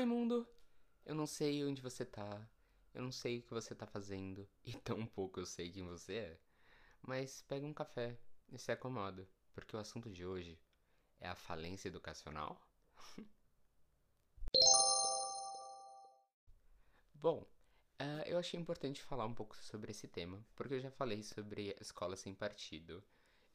Oi, mundo! Eu não sei onde você tá, eu não sei o que você tá fazendo, e tão pouco eu sei quem você é. Mas pega um café e se acomoda, porque o assunto de hoje é a falência educacional. Bom, uh, eu achei importante falar um pouco sobre esse tema, porque eu já falei sobre escola sem partido,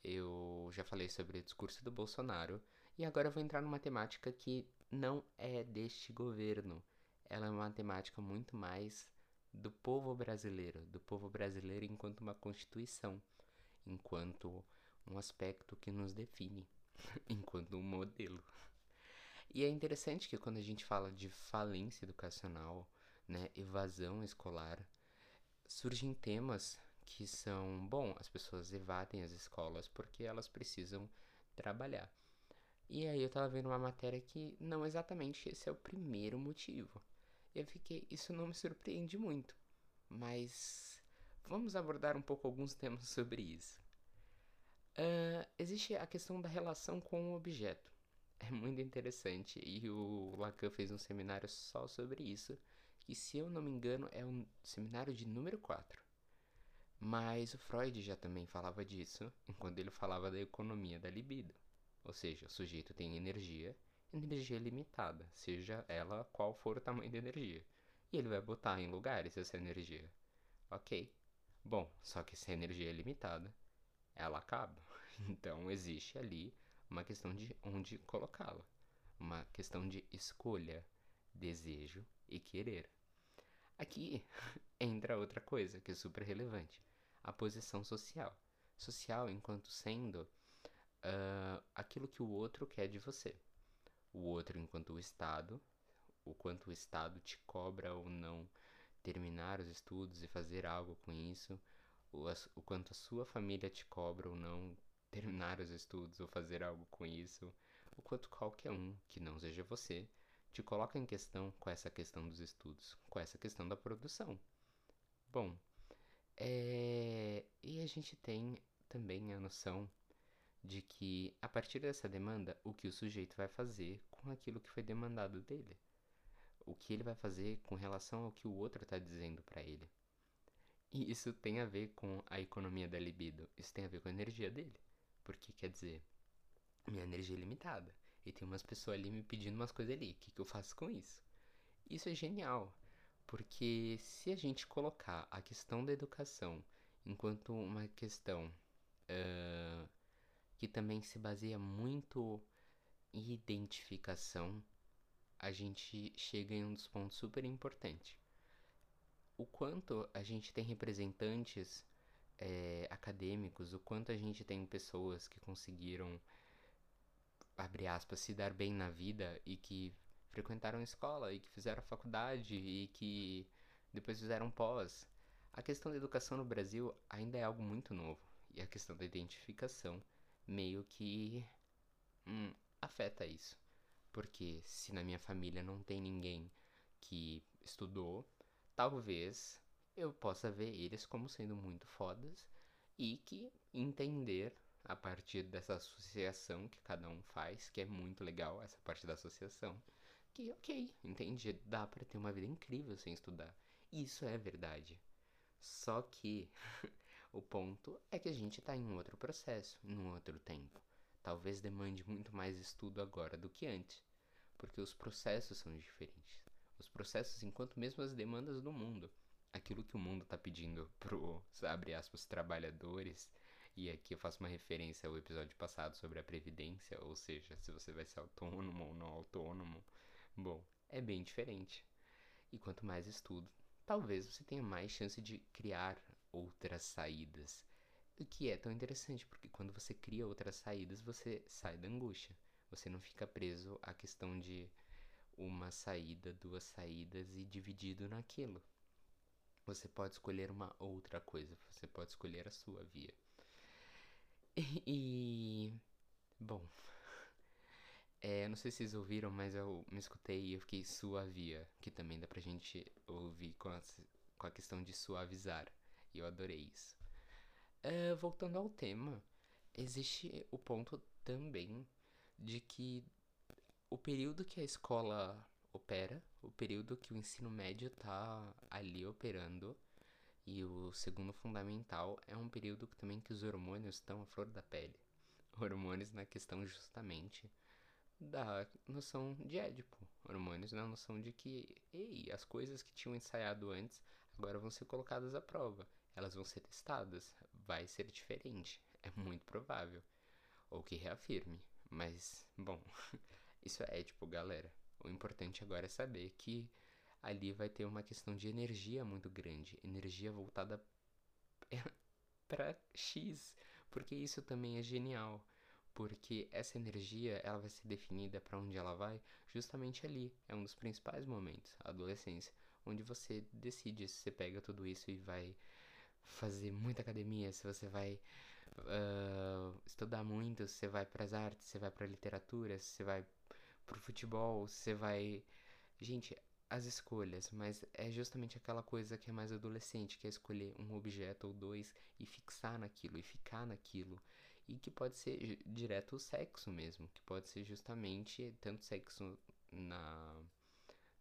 eu já falei sobre o discurso do Bolsonaro, e agora eu vou entrar numa temática que não é deste governo. Ela é uma temática muito mais do povo brasileiro, do povo brasileiro enquanto uma constituição, enquanto um aspecto que nos define, enquanto um modelo. E é interessante que quando a gente fala de falência educacional, né, evasão escolar, surgem temas que são, bom, as pessoas evadem as escolas porque elas precisam trabalhar. E aí eu tava vendo uma matéria que não exatamente esse é o primeiro motivo. Eu fiquei, isso não me surpreende muito, mas vamos abordar um pouco alguns temas sobre isso. Uh, existe a questão da relação com o objeto. É muito interessante e o Lacan fez um seminário só sobre isso, que se eu não me engano é um seminário de número 4. Mas o Freud já também falava disso, enquanto ele falava da economia da libido. Ou seja, o sujeito tem energia, energia limitada, seja ela qual for o tamanho da energia. E ele vai botar em lugares essa energia. Ok. Bom, só que se a energia é limitada, ela acaba. Então existe ali uma questão de onde colocá-la. Uma questão de escolha, desejo e querer. Aqui entra outra coisa que é super relevante: a posição social. Social enquanto sendo uh, aquilo que o outro quer de você. O outro, enquanto o Estado, o quanto o Estado te cobra ou não terminar os estudos e fazer algo com isso, o, o quanto a sua família te cobra ou não terminar os estudos ou fazer algo com isso, o quanto qualquer um que não seja você te coloca em questão com essa questão dos estudos, com essa questão da produção. Bom, é... e a gente tem também a noção de que, a partir dessa demanda, o que o sujeito vai fazer com aquilo que foi demandado dele. O que ele vai fazer com relação ao que o outro está dizendo para ele. E isso tem a ver com a economia da libido. Isso tem a ver com a energia dele. Porque quer dizer, minha energia é limitada. E tem umas pessoas ali me pedindo umas coisas ali. O que, que eu faço com isso? Isso é genial. Porque se a gente colocar a questão da educação enquanto uma questão uh, que também se baseia muito em identificação, a gente chega em um dos pontos super importantes. O quanto a gente tem representantes é, acadêmicos, o quanto a gente tem pessoas que conseguiram, abre aspas, se dar bem na vida e que frequentaram escola e que fizeram faculdade e que depois fizeram pós. A questão da educação no Brasil ainda é algo muito novo e a questão da identificação meio que hum, afeta isso. Porque se na minha família não tem ninguém que estudou, talvez eu possa ver eles como sendo muito fodas e que entender a partir dessa associação que cada um faz, que é muito legal essa parte da associação, que ok, entendi, dá para ter uma vida incrível sem estudar. Isso é verdade. Só que O ponto é que a gente está em um outro processo, em um outro tempo. Talvez demande muito mais estudo agora do que antes, porque os processos são diferentes. Os processos, enquanto mesmo as demandas do mundo, aquilo que o mundo está pedindo pro, abre aspas, trabalhadores, e aqui eu faço uma referência ao episódio passado sobre a previdência, ou seja, se você vai ser autônomo ou não autônomo, bom, é bem diferente. E quanto mais estudo, talvez você tenha mais chance de criar outras saídas. O que é tão interessante, porque quando você cria outras saídas, você sai da angústia. Você não fica preso à questão de uma saída, duas saídas e dividido naquilo. Você pode escolher uma outra coisa, você pode escolher a sua via. E. bom. É, não sei se vocês ouviram, mas eu me escutei e eu fiquei suavia, que também dá pra gente ouvir com a, com a questão de suavizar. Eu adorei isso. Uh, voltando ao tema, existe o ponto também de que o período que a escola opera, o período que o ensino médio tá ali operando. E o segundo fundamental é um período que também que os hormônios estão à flor da pele. Hormônios na questão justamente da noção de Édipo. Hormônios na noção de que, ei, as coisas que tinham ensaiado antes agora vão ser colocadas à prova. Elas vão ser testadas. Vai ser diferente. É muito provável. Ou que reafirme. Mas, bom, isso é Édipo, galera. O importante agora é saber que ali vai ter uma questão de energia muito grande, energia voltada para X, porque isso também é genial, porque essa energia ela vai ser definida para onde ela vai justamente ali. É um dos principais momentos, a adolescência, onde você decide se você pega tudo isso e vai fazer muita academia, se você vai uh, estudar muito, se você vai para as artes, se você vai para literatura, se você vai pro futebol, se você vai Gente, as escolhas, mas é justamente aquela coisa que é mais adolescente, que é escolher um objeto ou dois e fixar naquilo, e ficar naquilo. E que pode ser direto o sexo mesmo, que pode ser justamente tanto sexo na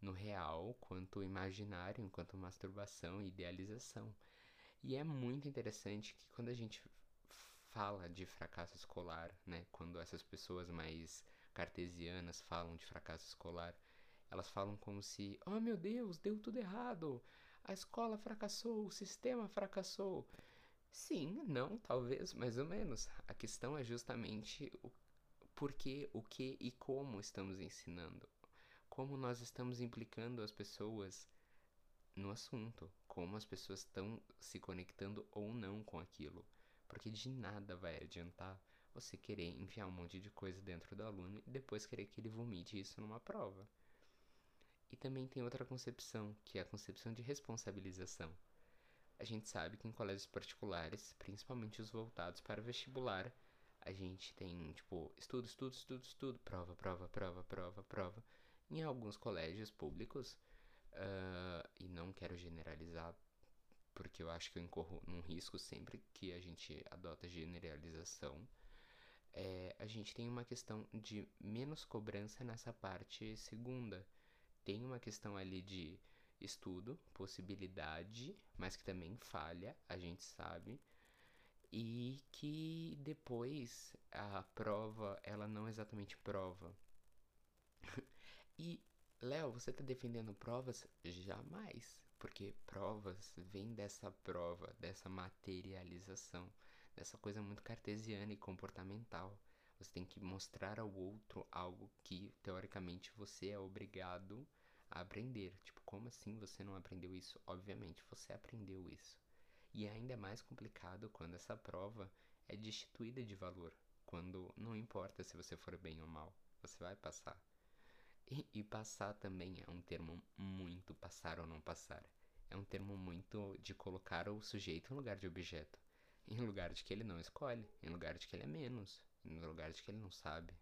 no real, quanto imaginário, quanto masturbação e idealização. E é muito interessante que quando a gente fala de fracasso escolar, né, quando essas pessoas mais cartesianas falam de fracasso escolar, elas falam como se, oh meu Deus, deu tudo errado, a escola fracassou, o sistema fracassou. Sim, não, talvez, mais ou menos. A questão é justamente o porquê, o que e como estamos ensinando. Como nós estamos implicando as pessoas no assunto, como as pessoas estão se conectando ou não com aquilo. Porque de nada vai adiantar você querer enfiar um monte de coisa dentro do aluno e depois querer que ele vomite isso numa prova. E também tem outra concepção, que é a concepção de responsabilização. A gente sabe que em colégios particulares, principalmente os voltados para vestibular, a gente tem, tipo, estudo, estudo, estudo, estudo, prova, prova, prova, prova, prova. Em alguns colégios públicos, uh, quero generalizar, porque eu acho que eu incorro num risco sempre que a gente adota generalização, é, a gente tem uma questão de menos cobrança nessa parte segunda tem uma questão ali de estudo, possibilidade, mas que também falha, a gente sabe. E que depois a prova, ela não exatamente prova. e, Léo, você tá defendendo provas? Jamais. Porque provas vêm dessa prova, dessa materialização, dessa coisa muito cartesiana e comportamental. Você tem que mostrar ao outro algo que, teoricamente, você é obrigado a aprender. Tipo, como assim você não aprendeu isso? Obviamente, você aprendeu isso. E é ainda mais complicado quando essa prova é destituída de valor. Quando não importa se você for bem ou mal, você vai passar. E, e passar também é um termo muito passar ou não passar. É um termo muito de colocar o sujeito em lugar de objeto. Em lugar de que ele não escolhe, em lugar de que ele é menos, em lugar de que ele não sabe.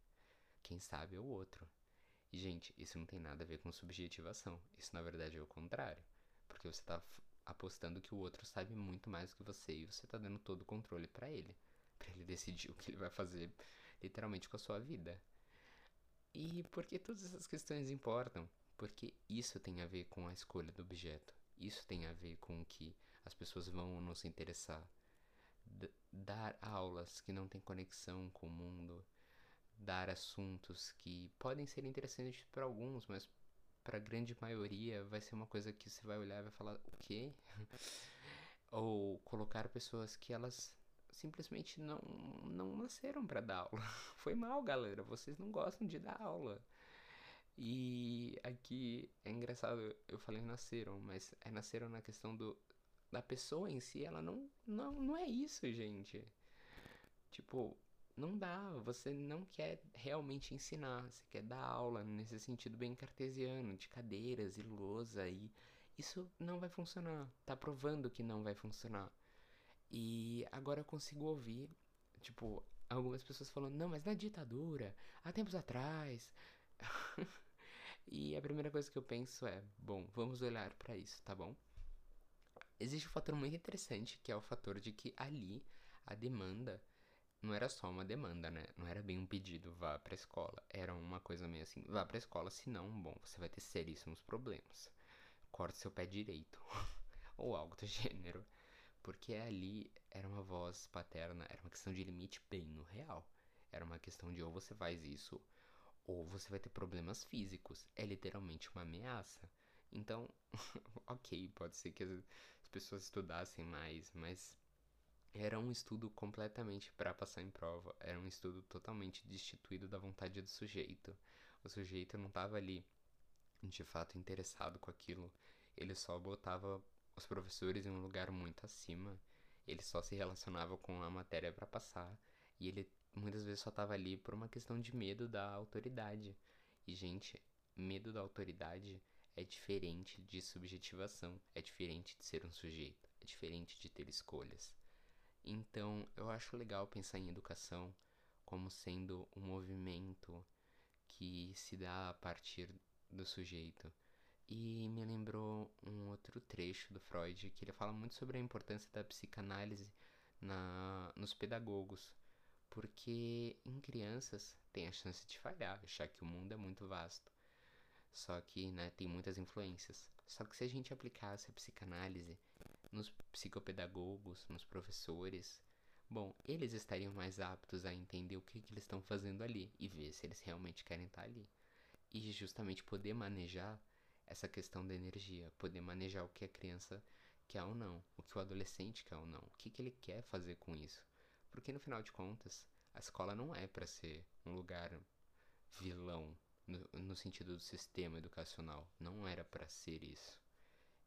Quem sabe é o outro. E, gente, isso não tem nada a ver com subjetivação. Isso, na verdade, é o contrário. Porque você tá apostando que o outro sabe muito mais do que você e você tá dando todo o controle para ele. para ele decidir o que ele vai fazer, literalmente, com a sua vida. E por que todas essas questões importam? Porque isso tem a ver com a escolha do objeto. Isso tem a ver com que as pessoas vão não se interessar. D dar aulas que não têm conexão com o mundo, dar assuntos que podem ser interessantes para alguns, mas para a grande maioria vai ser uma coisa que você vai olhar e vai falar o quê? Ou colocar pessoas que elas simplesmente não não nasceram para dar aula. Foi mal, galera, vocês não gostam de dar aula. E aqui é engraçado, eu falei nasceram, mas é nasceram na questão do da pessoa em si, ela não não não é isso, gente. Tipo, não dá, você não quer realmente ensinar, você quer dar aula nesse sentido bem cartesiano, de cadeiras e lousa e isso não vai funcionar, tá provando que não vai funcionar. E agora eu consigo ouvir, tipo, algumas pessoas falando, não, mas na ditadura, há tempos atrás. e a primeira coisa que eu penso é, bom, vamos olhar para isso, tá bom? Existe um fator muito interessante que é o fator de que ali a demanda não era só uma demanda, né? Não era bem um pedido, vá pra escola. Era uma coisa meio assim, vá pra escola, senão, bom, você vai ter seríssimos problemas. Corte seu pé direito. Ou algo do gênero. Porque ali era uma voz paterna, era uma questão de limite bem no real. Era uma questão de ou você faz isso, ou você vai ter problemas físicos. É literalmente uma ameaça. Então, ok, pode ser que as pessoas estudassem mais, mas era um estudo completamente para passar em prova. Era um estudo totalmente destituído da vontade do sujeito. O sujeito não estava ali de fato interessado com aquilo. Ele só botava os professores em um lugar muito acima. Ele só se relacionava com a matéria para passar. E ele muitas vezes só estava ali por uma questão de medo da autoridade. E, gente, medo da autoridade é diferente de subjetivação, é diferente de ser um sujeito, é diferente de ter escolhas. Então, eu acho legal pensar em educação como sendo um movimento que se dá a partir do sujeito. E me lembrou um outro trecho do Freud que ele fala muito sobre a importância da psicanálise na, nos pedagogos, porque em crianças tem a chance de falhar, achar que o mundo é muito vasto. Só que, né, tem muitas influências. Só que se a gente aplicasse a psicanálise nos psicopedagogos, nos professores, bom, eles estariam mais aptos a entender o que, que eles estão fazendo ali e ver se eles realmente querem estar ali. E justamente poder manejar essa questão da energia, poder manejar o que a criança quer ou não, o que o adolescente quer ou não, o que, que ele quer fazer com isso. Porque no final de contas, a escola não é para ser um lugar vilão no, no sentido do sistema educacional, não era para ser isso.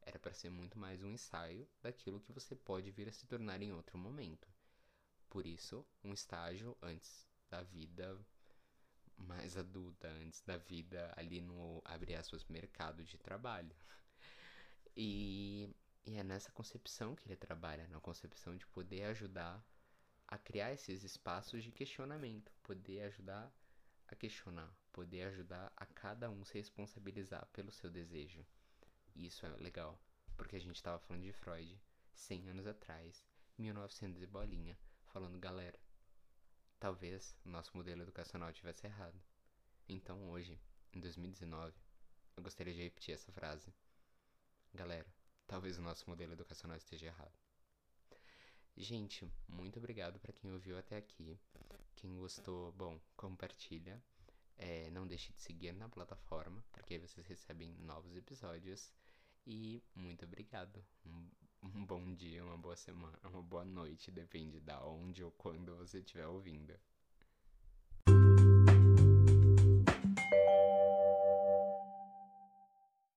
Era para ser muito mais um ensaio daquilo que você pode vir a se tornar em outro momento. Por isso, um estágio antes da vida mais adulta, antes da vida ali no, abre aspas, mercado de trabalho. E, e é nessa concepção que ele trabalha, na concepção de poder ajudar a criar esses espaços de questionamento, poder ajudar a questionar, poder ajudar a cada um se responsabilizar pelo seu desejo. E isso é legal, porque a gente estava falando de Freud 100 anos atrás, 1900 e bolinha, falando, galera, talvez o nosso modelo educacional tivesse errado. Então hoje, em 2019, eu gostaria de repetir essa frase. Galera, talvez o nosso modelo educacional esteja errado. Gente, muito obrigado para quem ouviu até aqui. Quem gostou, bom, compartilha. É, não deixe de seguir na plataforma, porque aí vocês recebem novos episódios. E muito obrigado. Um, um bom dia, uma boa semana, uma boa noite, depende da onde ou quando você estiver ouvindo.